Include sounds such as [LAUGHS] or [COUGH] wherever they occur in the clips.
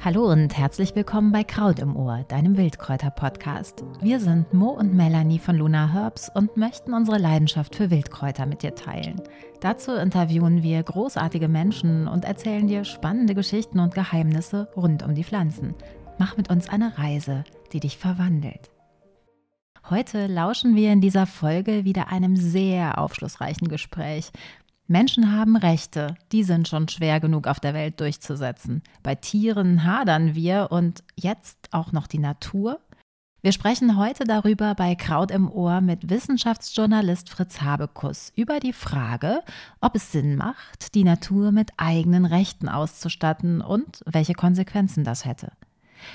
Hallo und herzlich willkommen bei Kraut im Ohr, deinem Wildkräuter-Podcast. Wir sind Mo und Melanie von Luna Herbs und möchten unsere Leidenschaft für Wildkräuter mit dir teilen. Dazu interviewen wir großartige Menschen und erzählen dir spannende Geschichten und Geheimnisse rund um die Pflanzen. Mach mit uns eine Reise, die dich verwandelt. Heute lauschen wir in dieser Folge wieder einem sehr aufschlussreichen Gespräch. Menschen haben Rechte, die sind schon schwer genug auf der Welt durchzusetzen. Bei Tieren hadern wir und jetzt auch noch die Natur? Wir sprechen heute darüber bei Kraut im Ohr mit Wissenschaftsjournalist Fritz Habekus über die Frage, ob es Sinn macht, die Natur mit eigenen Rechten auszustatten und welche Konsequenzen das hätte.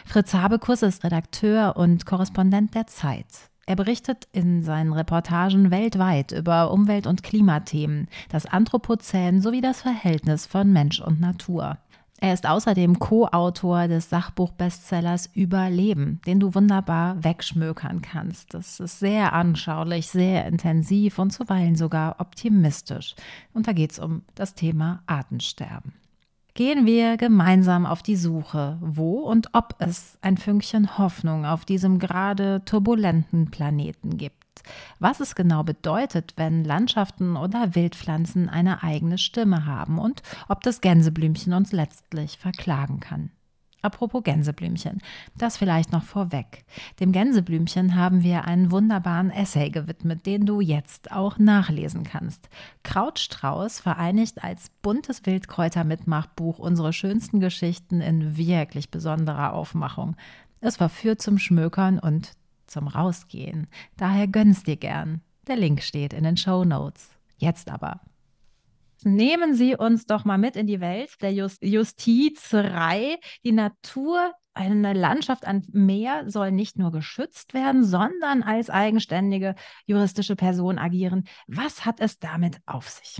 Fritz Habekus ist Redakteur und Korrespondent der Zeit. Er berichtet in seinen Reportagen weltweit über Umwelt- und Klimathemen, das Anthropozän sowie das Verhältnis von Mensch und Natur. Er ist außerdem Co-Autor des Sachbuchbestsellers Überleben, den du wunderbar wegschmökern kannst. Das ist sehr anschaulich, sehr intensiv und zuweilen sogar optimistisch. Und da geht es um das Thema Artensterben gehen wir gemeinsam auf die Suche, wo und ob es ein Fünkchen Hoffnung auf diesem gerade turbulenten Planeten gibt. Was es genau bedeutet, wenn Landschaften oder Wildpflanzen eine eigene Stimme haben und ob das Gänseblümchen uns letztlich verklagen kann. Apropos Gänseblümchen, das vielleicht noch vorweg. Dem Gänseblümchen haben wir einen wunderbaren Essay gewidmet, den du jetzt auch nachlesen kannst. Krautstrauß vereinigt als buntes Wildkräuter-Mitmachbuch unsere schönsten Geschichten in wirklich besonderer Aufmachung. Es verführt zum Schmökern und zum Rausgehen. Daher gönn's dir gern. Der Link steht in den Show Notes. Jetzt aber nehmen Sie uns doch mal mit in die Welt der Just Justizerei. Die Natur, eine Landschaft an Meer soll nicht nur geschützt werden, sondern als eigenständige juristische Person agieren. Was hat es damit auf sich?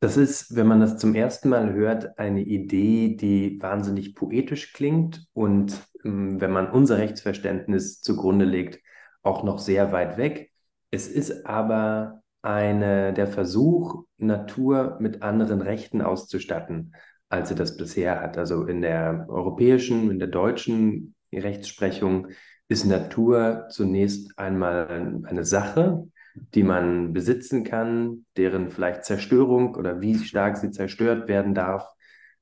Das ist, wenn man das zum ersten Mal hört, eine Idee, die wahnsinnig poetisch klingt und ähm, wenn man unser Rechtsverständnis zugrunde legt, auch noch sehr weit weg. Es ist aber eine, der Versuch, Natur mit anderen Rechten auszustatten, als sie das bisher hat. Also in der europäischen, in der deutschen Rechtsprechung ist Natur zunächst einmal eine Sache, die man besitzen kann, deren vielleicht Zerstörung oder wie stark sie zerstört werden darf,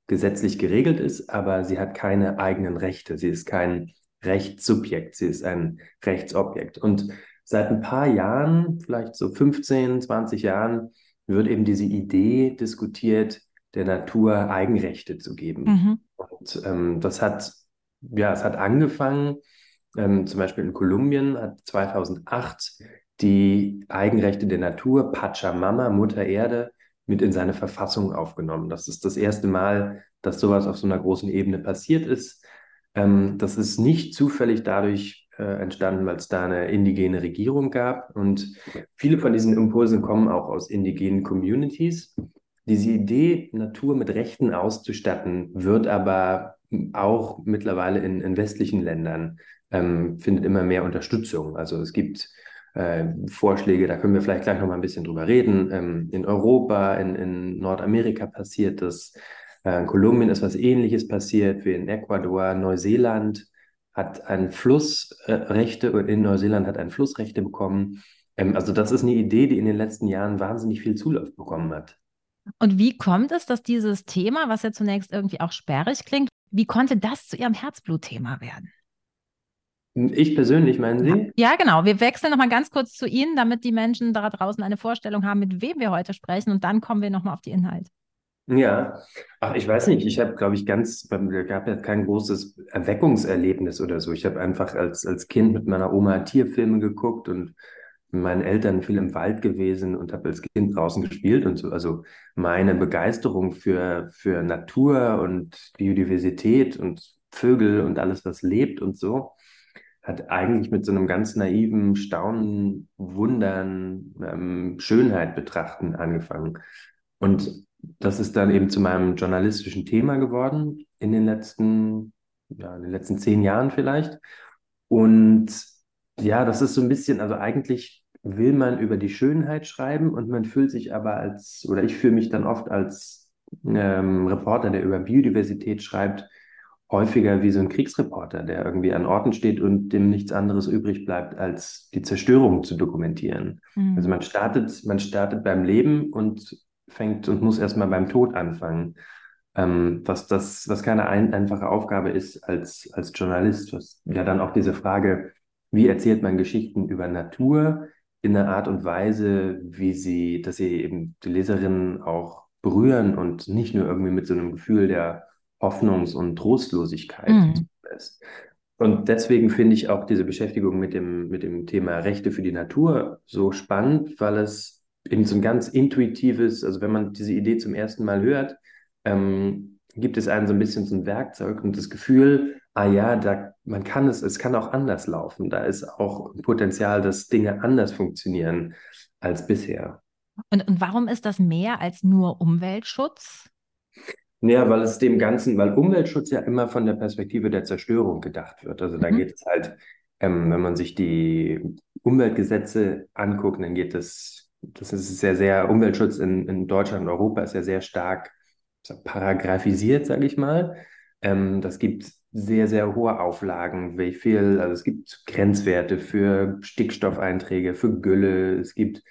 gesetzlich geregelt ist, aber sie hat keine eigenen Rechte. Sie ist kein Rechtssubjekt, sie ist ein Rechtsobjekt. Und seit ein paar Jahren, vielleicht so 15, 20 Jahren, wird eben diese Idee diskutiert, der Natur Eigenrechte zu geben. Mhm. Und ähm, das hat, ja, es hat angefangen, ähm, zum Beispiel in Kolumbien hat 2008 die Eigenrechte der Natur, Pachamama, Mutter Erde, mit in seine Verfassung aufgenommen. Das ist das erste Mal, dass sowas auf so einer großen Ebene passiert ist. Ähm, das ist nicht zufällig dadurch äh, entstanden, weil es da eine indigene Regierung gab. Und viele von diesen Impulsen kommen auch aus indigenen Communities. Diese Idee, Natur mit Rechten auszustatten, wird aber auch mittlerweile in, in westlichen Ländern, ähm, findet immer mehr Unterstützung. Also es gibt äh, Vorschläge, da können wir vielleicht gleich noch mal ein bisschen drüber reden. Ähm, in Europa, in, in Nordamerika passiert das. Äh, in Kolumbien ist was Ähnliches passiert wie in Ecuador, Neuseeland hat ein Flussrechte äh, in Neuseeland hat ein Flussrechte bekommen. Ähm, also das ist eine Idee, die in den letzten Jahren wahnsinnig viel Zulauf bekommen hat. Und wie kommt es, dass dieses Thema, was ja zunächst irgendwie auch sperrig klingt, wie konnte das zu Ihrem Herzblutthema werden? Ich persönlich, meinen Sie? Ja, genau. Wir wechseln nochmal ganz kurz zu Ihnen, damit die Menschen da draußen eine Vorstellung haben, mit wem wir heute sprechen. Und dann kommen wir nochmal auf die Inhalte. Ja, ach, ich weiß nicht, ich habe, glaube ich, ganz, es gab ja kein großes Erweckungserlebnis oder so. Ich habe einfach als, als Kind mit meiner Oma Tierfilme geguckt und mit meinen Eltern viel im Wald gewesen und habe als Kind draußen gespielt und so. Also meine Begeisterung für, für Natur und Biodiversität und Vögel und alles, was lebt und so, hat eigentlich mit so einem ganz naiven Staunen, Wundern, ähm, Schönheit betrachten angefangen. Und das ist dann eben zu meinem journalistischen Thema geworden in den letzten, ja, in den letzten zehn Jahren vielleicht. Und ja, das ist so ein bisschen, also eigentlich will man über die Schönheit schreiben und man fühlt sich aber als, oder ich fühle mich dann oft als ähm, Reporter, der über Biodiversität schreibt, häufiger wie so ein Kriegsreporter, der irgendwie an Orten steht und dem nichts anderes übrig bleibt, als die Zerstörung zu dokumentieren. Mhm. Also man startet, man startet beim Leben und fängt und muss erstmal beim Tod anfangen. Ähm, was das, was keine ein, einfache Aufgabe ist als, als Journalist, was ja dann auch diese Frage, wie erzählt man Geschichten über Natur in einer Art und Weise, wie sie, dass sie eben die Leserinnen auch berühren und nicht nur irgendwie mit so einem Gefühl der Hoffnungs- und Trostlosigkeit mhm. lässt. Und deswegen finde ich auch diese Beschäftigung mit dem, mit dem Thema Rechte für die Natur so spannend, weil es eben so ein ganz intuitives, also wenn man diese Idee zum ersten Mal hört, ähm, gibt es einen so ein bisschen so ein Werkzeug und das Gefühl, ah ja, da, man kann es, es kann auch anders laufen. Da ist auch Potenzial, dass Dinge anders funktionieren als bisher. Und, und warum ist das mehr als nur Umweltschutz? Naja, weil es dem Ganzen, weil Umweltschutz ja immer von der Perspektive der Zerstörung gedacht wird. Also da mhm. geht es halt, ähm, wenn man sich die Umweltgesetze anguckt, dann geht es, das ist sehr, sehr, Umweltschutz in, in Deutschland und Europa ist ja sehr stark paragraphisiert, sage ich mal. Ähm, das gibt sehr, sehr hohe Auflagen, wie viel, also es gibt Grenzwerte für Stickstoffeinträge, für Gülle, es gibt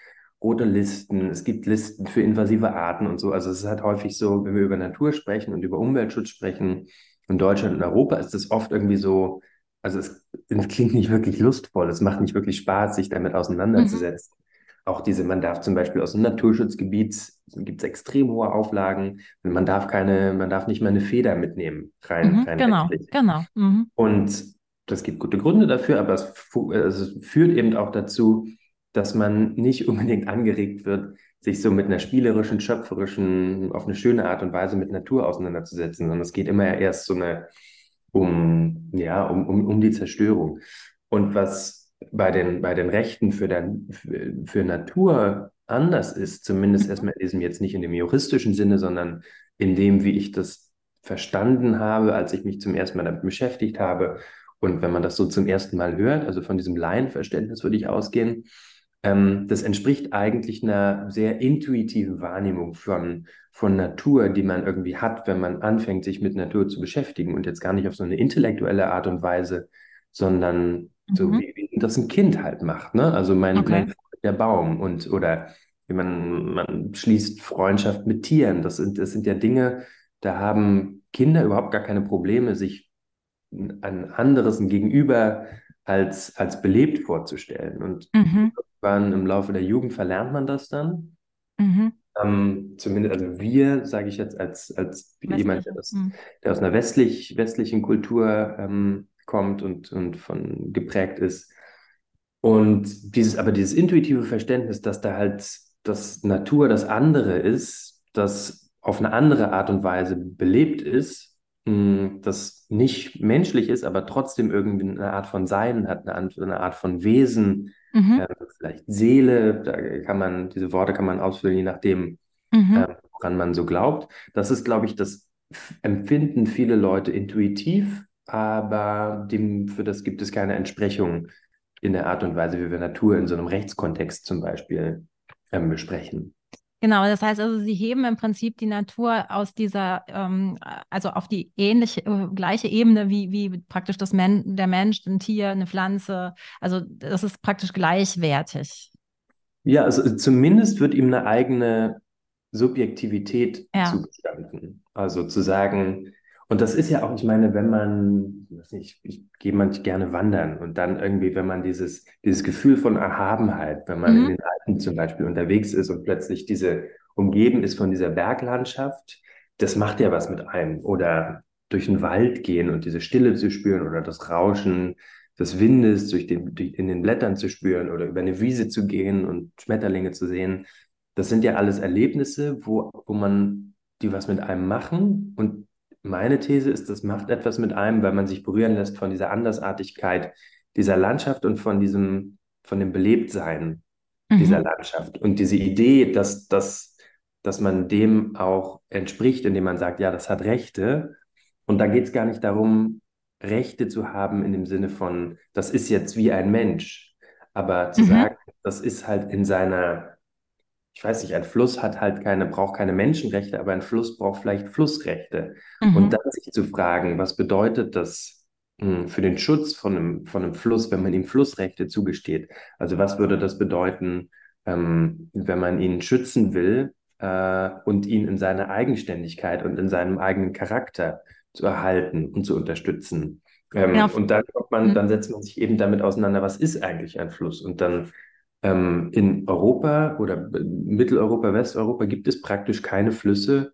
rote Listen, es gibt Listen für invasive Arten und so. Also es ist halt häufig so, wenn wir über Natur sprechen und über Umweltschutz sprechen, in Deutschland und Europa ist das oft irgendwie so, also es, es klingt nicht wirklich lustvoll, es macht nicht wirklich Spaß, sich damit auseinanderzusetzen. Mhm. Auch diese, man darf zum Beispiel aus dem Naturschutzgebiet, gibt es extrem hohe Auflagen, man darf keine, man darf nicht mal eine Feder mitnehmen, rein, mhm, rein Genau, rechtlich. genau. Mhm. Und das gibt gute Gründe dafür, aber es, also es führt eben auch dazu, dass man nicht unbedingt angeregt wird, sich so mit einer spielerischen, schöpferischen, auf eine schöne Art und Weise mit Natur auseinanderzusetzen, sondern es geht immer erst so eine um, ja, um, um, um die Zerstörung. Und was bei den, bei den Rechten für, der, für, für Natur anders ist, zumindest mhm. erstmal in diesem jetzt nicht in dem juristischen Sinne, sondern in dem, wie ich das verstanden habe, als ich mich zum ersten Mal damit beschäftigt habe. Und wenn man das so zum ersten Mal hört, also von diesem Laienverständnis würde ich ausgehen, ähm, das entspricht eigentlich einer sehr intuitiven Wahrnehmung von, von Natur, die man irgendwie hat, wenn man anfängt, sich mit Natur zu beschäftigen und jetzt gar nicht auf so eine intellektuelle Art und Weise, sondern mhm. so wie, wie, das ein Kind halt macht. Ne? Also mein, okay. mein der Baum und oder wie man, man schließt Freundschaft mit Tieren. Das sind, das sind ja Dinge, da haben Kinder überhaupt gar keine Probleme, sich ein anderes, ein Gegenüber als, als belebt vorzustellen. Und mhm. im Laufe der Jugend verlernt man das dann. Mhm. Ähm, zumindest, also wir, sage ich jetzt als, als jemand, der, das, mhm. der, aus einer westlich, westlichen Kultur ähm, kommt und, und von geprägt ist. Und dieses, aber dieses intuitive Verständnis, dass da halt das Natur das andere ist, das auf eine andere Art und Weise belebt ist, das nicht menschlich ist, aber trotzdem irgendwie eine Art von Sein hat, eine Art von Wesen, mhm. äh, vielleicht Seele, da kann man, diese Worte kann man ausfüllen, je nachdem, mhm. äh, woran man so glaubt. Das ist, glaube ich, das empfinden viele Leute intuitiv, aber dem, für das gibt es keine Entsprechung in der Art und Weise, wie wir Natur in so einem Rechtskontext zum Beispiel ähm, besprechen. Genau, das heißt also, sie heben im Prinzip die Natur aus dieser, ähm, also auf die ähnliche, äh, gleiche Ebene wie, wie praktisch das Men der Mensch, ein Tier, eine Pflanze. Also das ist praktisch gleichwertig. Ja, also zumindest wird ihm eine eigene Subjektivität ja. zugestanden. Also zu sagen, und das ist ja auch, ich meine, wenn man, ich, ich gehe manchmal gerne wandern und dann irgendwie, wenn man dieses, dieses Gefühl von Erhabenheit, wenn man mhm. in den Alpen zum Beispiel unterwegs ist und plötzlich diese umgeben ist von dieser Berglandschaft, das macht ja was mit einem. Oder durch den Wald gehen und diese Stille zu spüren oder das Rauschen des Windes durch den, durch, in den Blättern zu spüren oder über eine Wiese zu gehen und Schmetterlinge zu sehen. Das sind ja alles Erlebnisse, wo, wo man die was mit einem machen und meine These ist, das macht etwas mit einem, weil man sich berühren lässt von dieser Andersartigkeit dieser Landschaft und von diesem, von dem Belebtsein mhm. dieser Landschaft. Und diese Idee, dass, dass, dass man dem auch entspricht, indem man sagt, ja, das hat Rechte. Und da geht es gar nicht darum, Rechte zu haben in dem Sinne von, das ist jetzt wie ein Mensch. Aber zu mhm. sagen, das ist halt in seiner ich weiß nicht, ein Fluss hat halt keine, braucht keine Menschenrechte, aber ein Fluss braucht vielleicht Flussrechte. Mhm. Und dann sich zu fragen, was bedeutet das hm, für den Schutz von einem, von einem Fluss, wenn man ihm Flussrechte zugesteht? Also was würde das bedeuten, ähm, wenn man ihn schützen will äh, und ihn in seiner Eigenständigkeit und in seinem eigenen Charakter zu erhalten und zu unterstützen? Ähm, Ja. und dann kommt man, Mhm. dann setzt man sich eben damit auseinander, was ist eigentlich ein Fluss? Und dann ähm, in Europa oder Mitteleuropa, Westeuropa gibt es praktisch keine Flüsse,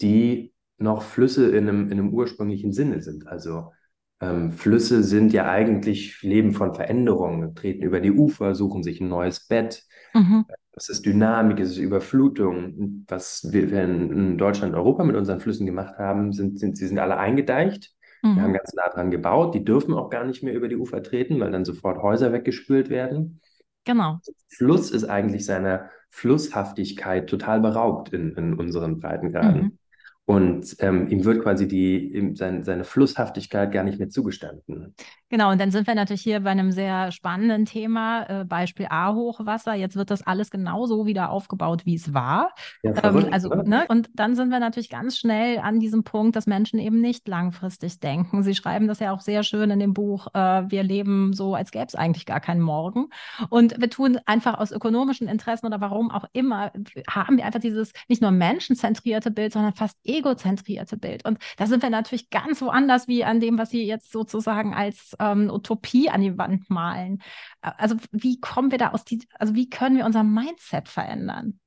die noch Flüsse in einem, in einem ursprünglichen Sinne sind. Also ähm, Flüsse sind ja eigentlich Leben von Veränderungen, treten über die Ufer, suchen sich ein neues Bett. Mhm. Es ist Dynamik, es ist Überflutung. Was wir in, Deutschland, Europa mit unseren Flüssen gemacht haben, sind, sind sie sind alle eingedeicht. Wir haben Mhm. ganz nah dran gebaut. Die dürfen auch gar nicht mehr über die Ufer treten, weil dann sofort Häuser weggespült werden. Genau. Fluss ist eigentlich seiner Flusshaftigkeit total beraubt in, in unseren Breitengraden. Mhm. Und ähm, ihm wird quasi die, sein, seine Flusshaftigkeit gar nicht mehr zugestanden. Genau, und dann sind wir natürlich hier bei einem sehr spannenden Thema, äh, Beispiel A-Hochwasser. Jetzt wird das alles genauso wieder aufgebaut, wie es war. Ja, Ähm, also, ne? Und dann sind wir natürlich ganz schnell an diesem Punkt, dass Menschen eben nicht langfristig denken. Sie schreiben das ja auch sehr schön in dem Buch, äh, wir leben so, als gäbe es eigentlich gar keinen Morgen. Und wir tun einfach aus ökonomischen Interessen oder warum auch immer, haben wir einfach dieses nicht nur menschenzentrierte Bild, sondern fast egozentrierte Bild. Und da sind wir natürlich ganz woanders wie an dem, was Sie jetzt sozusagen als ähm, Utopie an die Wand malen. Also wie kommen wir da aus die, also wie können wir unser Mindset verändern?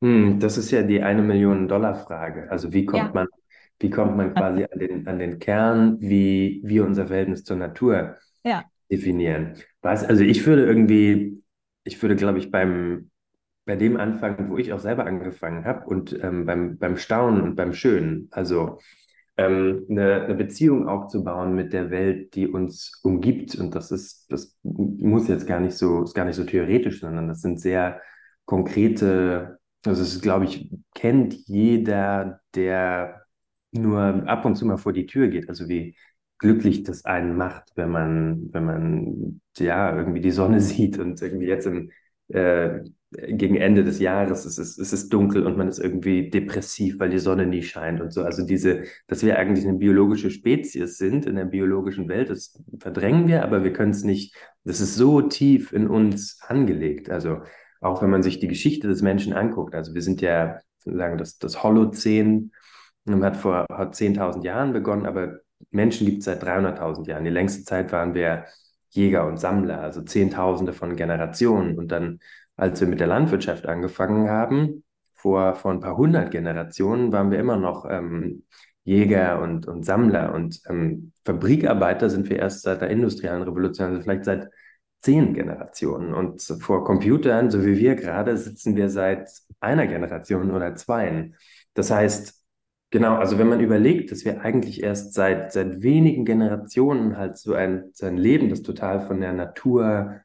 Hm, das ist ja die eine Million Dollar Frage. Also wie kommt Ja. man, wie kommt man quasi an den, an den Kern, wie wir unser Verhältnis zur Natur Ja. definieren? Was, also ich würde irgendwie, ich würde, glaube ich, beim, bei dem anfangen, wo ich auch selber angefangen habe und ähm, beim, beim Staunen und beim Schönen. Also ähm, eine, eine Beziehung aufzubauen mit der Welt, die uns umgibt. Und das ist, das muss jetzt gar nicht so, ist gar nicht so theoretisch, sondern das sind sehr konkrete, also es glaube ich, kennt jeder, der nur ab und zu mal vor die Tür geht. Also wie glücklich das einen macht, wenn man, wenn man ja irgendwie die Sonne [LAUGHS] sieht und irgendwie jetzt im äh, gegen Ende des Jahres ist es, ist es dunkel und man ist irgendwie depressiv, weil die Sonne nie scheint und so. Also diese, dass wir eigentlich eine biologische Spezies sind in der biologischen Welt, das verdrängen wir, aber wir können es nicht, das ist so tief in uns angelegt. Also auch wenn man sich die Geschichte des Menschen anguckt, also wir sind ja, sagen das, das Holozän hat vor hat 10.000 Jahren begonnen, aber Menschen gibt es seit 300.000 Jahren. Die längste Zeit waren wir Jäger und Sammler, also Zehntausende von Generationen. Und dann, als wir mit der Landwirtschaft angefangen haben, vor, vor ein paar hundert Generationen, waren wir immer noch ähm, Jäger und, und Sammler. Und ähm, Fabrikarbeiter sind wir erst seit der industriellen Revolution, also vielleicht seit zehn Generationen. Und vor Computern, so wie wir gerade, sitzen wir seit einer Generation oder zweien. Das heißt, Genau, also wenn man überlegt, dass wir eigentlich erst seit, seit wenigen Generationen halt so ein, so ein Leben, das total von der Natur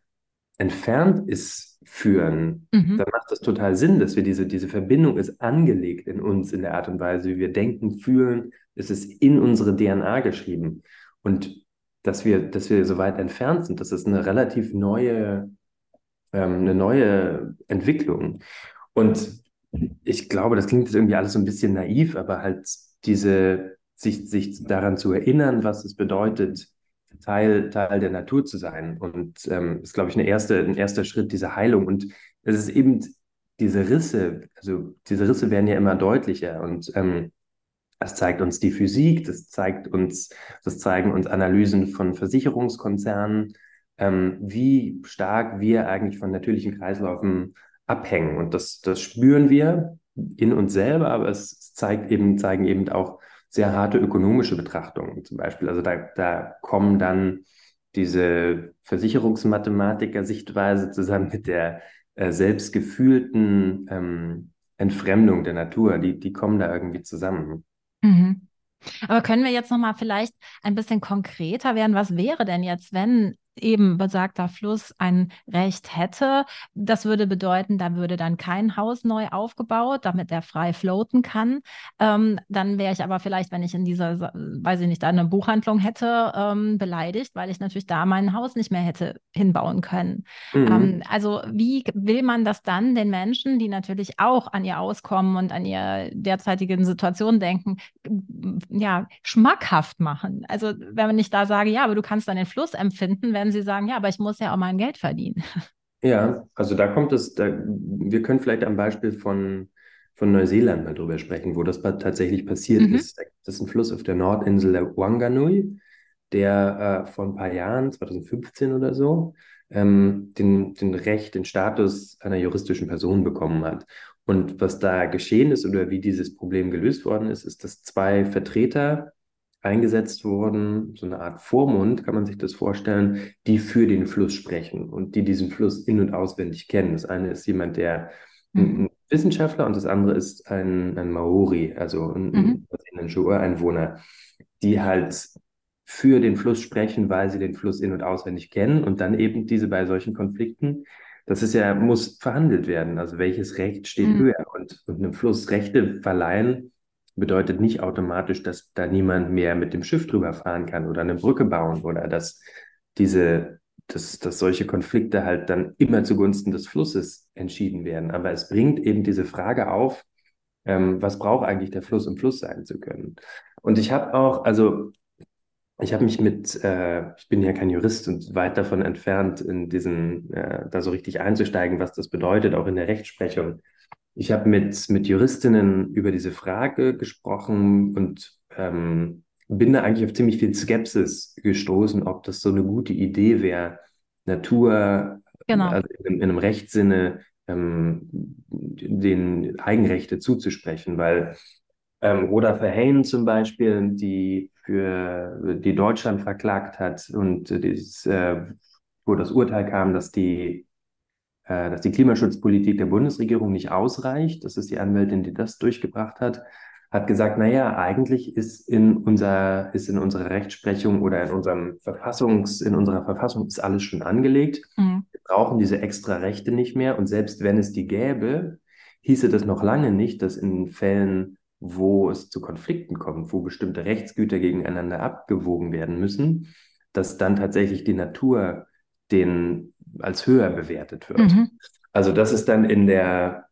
entfernt ist, führen, Mhm. dann macht das total Sinn, dass wir diese, diese Verbindung ist angelegt in uns, in der Art und Weise, wie wir denken, fühlen, es ist in unsere DNA geschrieben. Und dass wir, dass wir so weit entfernt sind, das ist eine relativ neue, ähm, eine neue Entwicklung. Und ich glaube, das klingt jetzt irgendwie alles so ein bisschen naiv, aber halt diese, sich, sich daran zu erinnern, was es bedeutet, Teil, Teil der Natur zu sein. Und ähm, ist, glaube ich, eine erste, ein erster Schritt dieser Heilung. Und es ist eben diese Risse, also diese Risse werden ja immer deutlicher und ähm, das zeigt uns die Physik, das zeigt uns, das zeigen uns Analysen von Versicherungskonzernen, ähm, wie stark wir eigentlich von natürlichen Kreislaufen abhängen. Und das, das spüren wir in uns selber, aber es zeigt eben, zeigen eben auch sehr harte ökonomische Betrachtungen zum Beispiel. Also da, da kommen dann diese Versicherungsmathematiker-Sichtweise zusammen mit der äh, selbstgefühlten ähm, Entfremdung der Natur, die, die kommen da irgendwie zusammen. Mhm. Aber können wir jetzt noch mal vielleicht ein bisschen konkreter werden? Was wäre denn jetzt, wenn eben besagter Fluss ein Recht hätte. Das würde bedeuten, da würde dann kein Haus neu aufgebaut, damit er frei floaten kann. Ähm, dann wäre ich aber vielleicht, wenn ich in dieser, weiß ich nicht, eine Buchhandlung hätte, ähm, beleidigt, weil ich natürlich da mein Haus nicht mehr hätte hinbauen können. Mhm. Ähm, also wie will man das dann den Menschen, die natürlich auch an ihr Auskommen und an ihre derzeitigen Situation denken, ja, schmackhaft machen? Also wenn ich da sage, ja, aber du kannst dann den Fluss empfinden, werden sie sagen, ja, aber ich muss ja auch mein Geld verdienen. [LAUGHS] Ja, also da kommt es, da, wir können vielleicht am Beispiel von, von Neuseeland mal drüber sprechen, wo das tatsächlich passiert mhm. ist. Das ist ein Fluss auf der Nordinsel der Wanganui, der äh, vor ein paar Jahren, 2015 oder so, ähm, den, den Recht, den Status einer juristischen Person bekommen hat. Und was da geschehen ist oder wie dieses Problem gelöst worden ist, ist, dass zwei Vertreter eingesetzt wurden, so eine Art Vormund, kann man sich das vorstellen, die für den Fluss sprechen und die diesen Fluss in- und auswendig kennen. Das eine ist jemand, der mhm. ein Wissenschaftler und das andere ist ein, ein Maori, also ein, mhm. ein Ureinwohner, die halt für den Fluss sprechen, weil sie den Fluss in- und auswendig kennen und dann eben diese bei solchen Konflikten, das ist ja, muss verhandelt werden. Also welches Recht steht mhm. höher und, und einem Fluss Rechte verleihen, bedeutet nicht automatisch, dass da niemand mehr mit dem Schiff drüber fahren kann oder eine Brücke bauen oder dass diese, dass, dass solche Konflikte halt dann immer zugunsten des Flusses entschieden werden. Aber es bringt eben diese Frage auf, ähm, was braucht eigentlich der Fluss, um Fluss sein zu können? Und ich habe auch, also ich habe mich mit, äh, ich bin ja kein Jurist und weit davon entfernt, in diesen, äh, da so richtig einzusteigen, was das bedeutet, auch in der Rechtsprechung. Ich habe mit, mit Juristinnen über diese Frage gesprochen und ähm, bin da eigentlich auf ziemlich viel Skepsis gestoßen, ob das so eine gute Idee wäre, Natur genau. also in, in, einem Rechtssinne ähm, den Eigenrechte zuzusprechen, weil ähm, Roda Verheyen zum Beispiel, die für die Deutschland verklagt hat und dieses, äh, wo das Urteil kam, dass die äh, dass die Klimaschutzpolitik der Bundesregierung nicht ausreicht. Das ist die Anwältin, die das durchgebracht hat, hat gesagt, naja, eigentlich ist in unser, ist in unserer Rechtsprechung oder in unserem Verfassungs, in unserer Verfassung ist alles schon angelegt. Mhm. Wir brauchen diese extra Rechte nicht mehr. Und selbst wenn es die gäbe, hieße das noch lange nicht, dass in Fällen, wo es zu Konflikten kommt, wo bestimmte Rechtsgüter gegeneinander abgewogen werden müssen, dass dann tatsächlich die Natur den als höher bewertet wird. Mhm. Also das ist dann in der,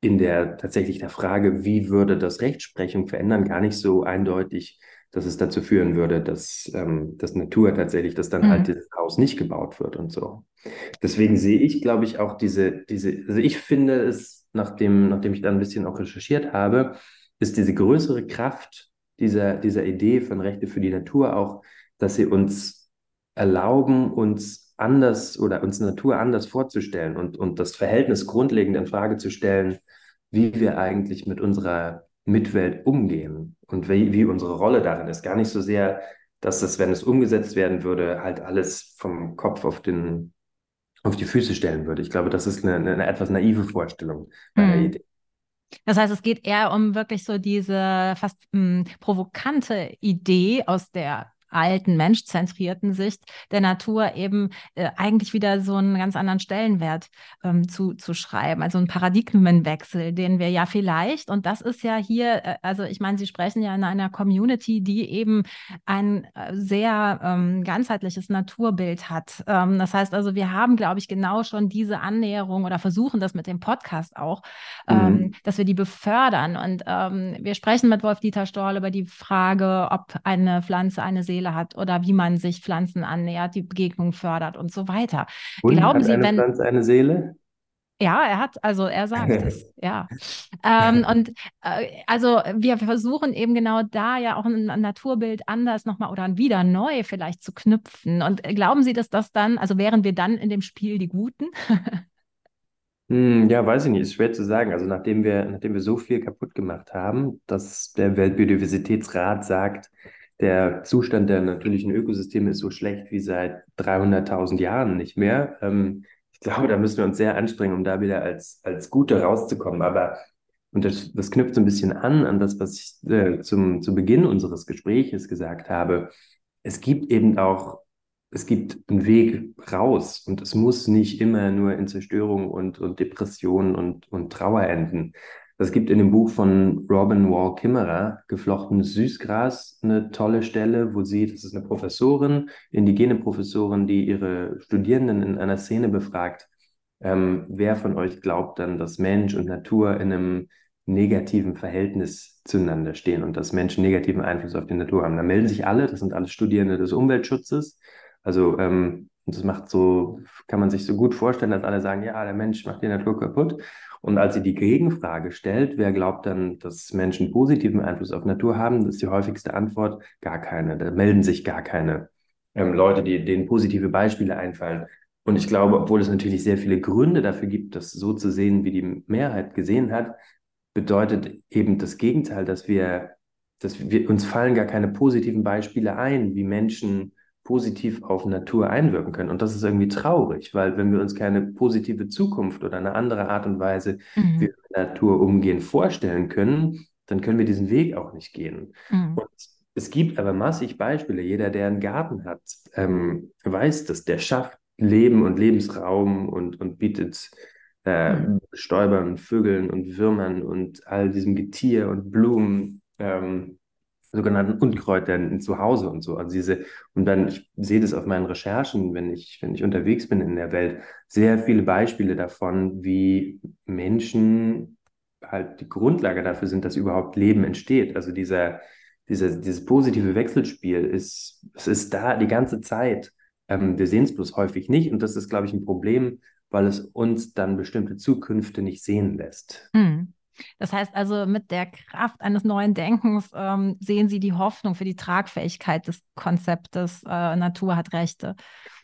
in der tatsächlich der Frage, wie würde das Rechtsprechung verändern, gar nicht so eindeutig, dass es dazu führen würde, dass, ähm, dass Natur tatsächlich, dass dann mhm. halt dieses Haus nicht gebaut wird und so. Deswegen sehe ich, glaube ich, auch diese, diese, also ich finde es, nachdem, nachdem ich da ein bisschen auch recherchiert habe, ist diese größere Kraft dieser, dieser Idee von Rechte für die Natur auch, dass sie uns erlauben, uns anders oder uns Natur anders vorzustellen und, und das Verhältnis grundlegend in Frage zu stellen, wie wir eigentlich mit unserer Mitwelt umgehen und wie, wie unsere Rolle darin ist. Gar nicht so sehr, dass es, wenn es umgesetzt werden würde, halt alles vom Kopf auf den auf die Füße stellen würde. Ich glaube, das ist eine, eine etwas naive Vorstellung bei mhm. der Idee. Das heißt, es geht eher um wirklich so diese fast mh, hm, provokante Idee aus der alten, menschzentrierten Sicht der Natur eben äh, eigentlich wieder so einen ganz anderen Stellenwert ähm, zu, zu schreiben. Also ein Paradigmenwechsel, den wir ja vielleicht, und das ist ja hier, äh, also ich meine, Sie sprechen ja in einer Community, die eben ein äh, sehr ähm, ganzheitliches Naturbild hat. Ähm, das heißt also, wir haben, glaube ich, genau schon diese Annäherung oder versuchen das mit dem Podcast auch, mhm. Ähm, dass wir die befördern. Und ähm, wir sprechen mit Wolf-Dieter Storl über die Frage, ob eine Pflanze eine Seele Seele hat oder wie man sich Pflanzen annähert, die Begegnung fördert und so weiter. Und Glauben hat Sie, wenn Pflanze eine Seele? Ja, er hat, also er sagt [LAUGHS] es, ja. Ähm, [LAUGHS] und äh, also wir versuchen eben genau da ja auch ein, ein Naturbild anders nochmal oder wieder neu vielleicht zu knüpfen. Und glauben Sie, dass das dann, also wären wir dann in dem Spiel die Guten? [LAUGHS] hm, ja, weiß ich nicht, ist schwer zu sagen. Also nachdem wir, nachdem wir so viel kaputt gemacht haben, dass der Weltbiodiversitätsrat sagt, der Zustand der natürlichen Ökosysteme ist so schlecht wie seit 300.000 Jahren nicht mehr. Ähm, ich glaube, da müssen wir uns sehr anstrengen, um da wieder als, als Gute rauszukommen. Aber, und das, das knüpft so ein bisschen an, an das, was ich äh, zum, zu Beginn unseres Gespräches gesagt habe. Es gibt eben auch es gibt einen Weg raus und es muss nicht immer nur in Zerstörung und, und Depression und, und Trauer enden. Es gibt in dem Buch von Robin Wall Kimmerer, Geflochtenes Süßgras, eine tolle Stelle, wo sie, das ist eine Professorin, indigene Professorin, die ihre Studierenden in einer Szene befragt, ähm, wer von euch glaubt dann, dass Mensch und Natur in einem negativen Verhältnis zueinander stehen und dass Menschen negativen Einfluss auf die Natur haben. Da melden sich alle, das sind alles Studierende des Umweltschutzes. Also ähm, das macht so, kann man sich so gut vorstellen, dass alle sagen, ja, der Mensch macht die Natur kaputt. Und als sie die Gegenfrage stellt, wer glaubt dann, dass Menschen positiven Einfluss auf Natur haben, ist die häufigste Antwort gar keine. Da melden sich gar keine ähm, Leute, die, denen positive Beispiele einfallen. Und ich glaube, obwohl es natürlich sehr viele Gründe dafür gibt, das so zu sehen, wie die Mehrheit gesehen hat, bedeutet eben das Gegenteil, dass wir, dass wir uns fallen gar keine positiven Beispiele ein, wie Menschen positiv auf Natur einwirken können. Und das ist irgendwie traurig, weil wenn wir uns keine positive Zukunft oder eine andere Art und Weise, mhm. wie wir mit Natur umgehen, vorstellen können, dann können wir diesen Weg auch nicht gehen. Mhm. Und es gibt aber massig Beispiele. Jeder, der einen Garten hat, ähm, weiß dass Der schafft Leben und Lebensraum und, und bietet äh, mhm. Stäubern, Vögeln und Würmern und all diesem Getier und Blumen ähm, sogenannten Unkräutern zu Hause und so. Also diese, und dann, ich sehe das auf meinen Recherchen, wenn ich, wenn ich unterwegs bin in der Welt, sehr viele Beispiele davon, wie Menschen halt die Grundlage dafür sind, dass überhaupt Leben entsteht. Also dieser, dieser, dieses positive Wechselspiel ist, es ist da die ganze Zeit. Ähm, wir sehen es bloß häufig nicht und das ist, glaube ich, ein Problem, weil es uns dann bestimmte Zukünfte nicht sehen lässt. Mhm. Das heißt also, mit der Kraft eines neuen Denkens ähm, sehen Sie die Hoffnung für die Tragfähigkeit des Konzeptes äh, Natur hat Rechte.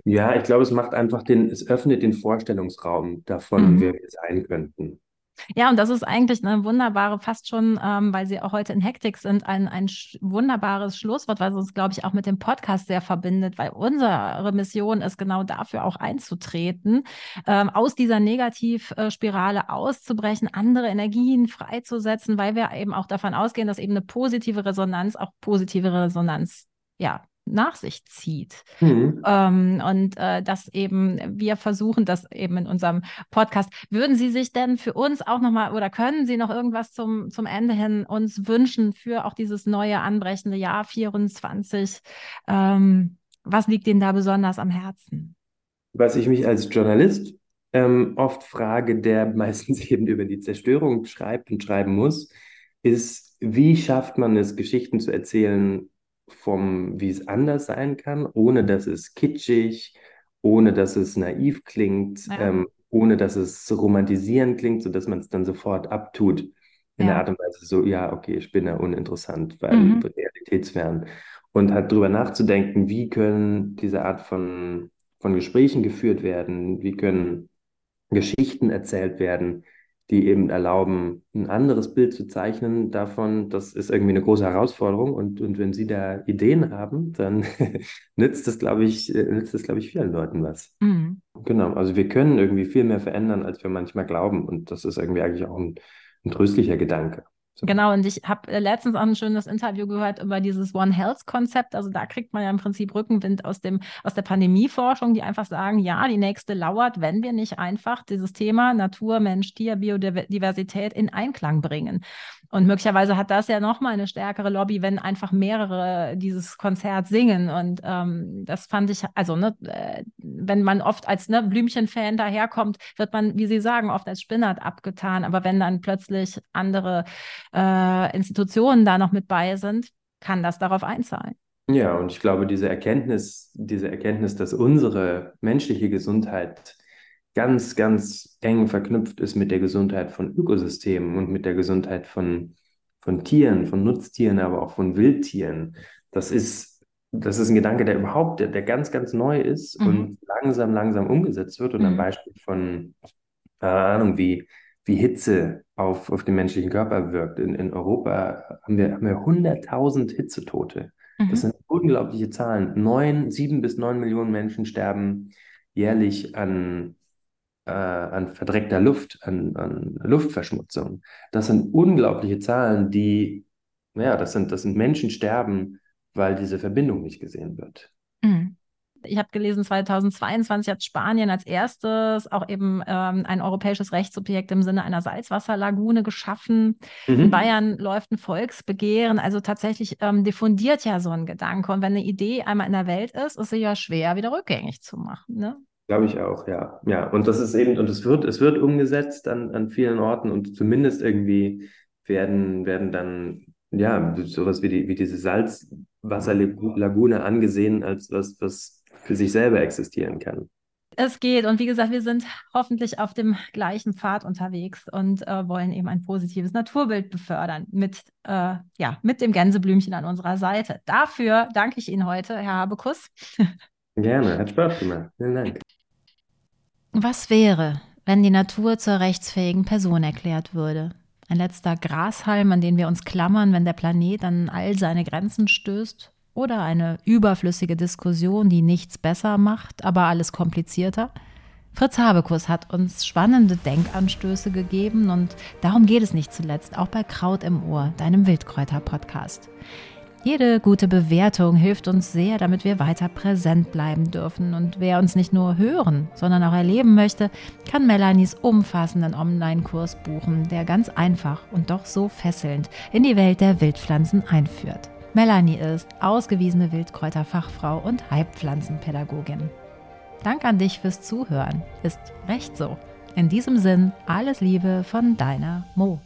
Ja, ich glaube, es macht einfach den, es öffnet den Vorstellungsraum davon, mhm. wer wir sein könnten. Ja, und das ist eigentlich eine wunderbare, fast schon, ähm, weil Sie auch heute in Hektik sind, ein, ein wunderbares Schlusswort, es uns, glaube ich, auch mit dem Podcast sehr verbindet, weil unsere Mission ist genau dafür auch einzutreten, ähm, aus dieser Negativspirale auszubrechen, andere Energien freizusetzen, weil wir eben auch davon ausgehen, dass eben eine positive Resonanz auch positive Resonanz ja, nach sich zieht. Mhm. Ähm, und äh, das eben, wir versuchen das eben in unserem Podcast. Würden Sie sich denn für uns auch nochmal oder können Sie noch irgendwas zum, zum Ende hin uns wünschen für auch dieses neue anbrechende Jahr 24? Ähm, was liegt Ihnen da besonders am Herzen? Was ich mich als Journalist ähm, oft frage, der [LAUGHS] meistens eben über die Zerstörung schreibt und schreiben muss, ist, wie schafft man es, Geschichten zu erzählen, vom, wie es anders sein kann, ohne dass es kitschig, ohne dass es naiv klingt, ja. ähm, ohne dass es romantisieren klingt, sodass man es dann sofort abtut. In ja. der Art und Weise so, ja, okay, ich bin ja uninteressant, weil mhm. realitätsfern. Und halt drüber nachzudenken, wie können diese Art von, von Gesprächen geführt werden, wie können Geschichten erzählt werden, die eben erlauben, ein anderes Bild zu zeichnen davon. Das ist irgendwie eine große Herausforderung. Und, und wenn Sie da Ideen haben, dann [LAUGHS] nützt das, glaube ich, äh, nützt das, glaube ich, vielen Leuten was. Mhm. Genau. Also wir können irgendwie viel mehr verändern, als wir manchmal glauben. Und das ist irgendwie eigentlich auch ein, ein tröstlicher Gedanke. So. Genau, und ich habe äh, letztens auch ein schönes Interview gehört über dieses One Health-Konzept. Also da kriegt man ja im Prinzip Rückenwind aus, dem, aus der Pandemieforschung, die einfach sagen, ja, die nächste lauert, wenn wir nicht einfach dieses Thema Natur, Mensch, Tier, Biodiversität in Einklang bringen. Und möglicherweise hat das ja nochmal eine stärkere Lobby, wenn einfach mehrere dieses Konzert singen. Und ähm, das fand ich, also, ne, äh, wenn man oft als ne, Blümchen-Fan daherkommt, wird man, wie Sie sagen, oft als Spinnert abgetan. Aber wenn dann plötzlich andere äh, Institutionen da noch mit bei sind, kann das darauf einzahlen. Ja, und ich glaube, diese Erkenntnis, diese Erkenntnis, dass unsere menschliche Gesundheit ganz, ganz eng verknüpft ist mit der Gesundheit von Ökosystemen und mit der Gesundheit von, von Tieren, von Nutztieren, aber auch von Wildtieren. Das ist, das ist ein Gedanke, der überhaupt, der, der ganz, ganz neu ist mhm. und langsam, langsam umgesetzt wird. Und mhm. ein Beispiel von, keine Ahnung, wie, wie Hitze auf, auf den menschlichen Körper wirkt. In, in Europa haben wir, haben wir 100.000 Hitzetote. Mhm. Das sind unglaubliche Zahlen. Neun, sieben bis neun Millionen Menschen sterben jährlich an äh, an verdreckter Luft, an, an Luftverschmutzung. Das sind unglaubliche Zahlen, die, naja, das sind, das sind Menschen sterben, weil diese Verbindung nicht gesehen wird. Mhm. Ich habe gelesen, 2022 hat Spanien als erstes auch eben ähm, ein europäisches Rechtssubjekt im Sinne einer Salzwasserlagune geschaffen. Mhm. In Bayern läuft ein Volksbegehren. Also tatsächlich ähm, diffundiert ja so ein Gedanke. Und wenn eine Idee einmal in der Welt ist, ist sie ja schwer wieder rückgängig zu machen. Ne? Glaube ich auch, ja. Ja, und das ist eben, und es wird, es wird umgesetzt an, an vielen Orten und zumindest irgendwie werden, werden dann, ja, sowas wie, die, wie diese Salzwasserlagune angesehen als was, was für sich selber existieren kann. Es geht und wie gesagt, wir sind hoffentlich auf dem gleichen Pfad unterwegs und äh, wollen eben ein positives Naturbild befördern mit, äh, ja, mit dem Gänseblümchen an unserer Seite. Dafür danke ich Ihnen heute, Herr Habekus. [LAUGHS] Gerne, hat Spaß gemacht. Vielen Dank. Was wäre, wenn die Natur zur rechtsfähigen Person erklärt würde? Ein letzter Grashalm, an den wir uns klammern, wenn der Planet an all seine Grenzen stößt? Oder eine überflüssige Diskussion, die nichts besser macht, aber alles komplizierter? Fritz Habekus hat uns spannende Denkanstöße gegeben und darum geht es nicht zuletzt auch bei Kraut im Ohr, deinem Wildkräuter-Podcast. Jede gute Bewertung hilft uns sehr, damit wir weiter präsent bleiben dürfen. Und wer uns nicht nur hören, sondern auch erleben möchte, kann Melanies umfassenden Online-Kurs buchen, der ganz einfach und doch so fesselnd in die Welt der Wildpflanzen einführt. Melanie ist ausgewiesene Wildkräuterfachfrau und Heilpflanzenpädagogin. Dank an dich fürs Zuhören. Ist recht so. In diesem Sinn, alles Liebe von deiner Mo.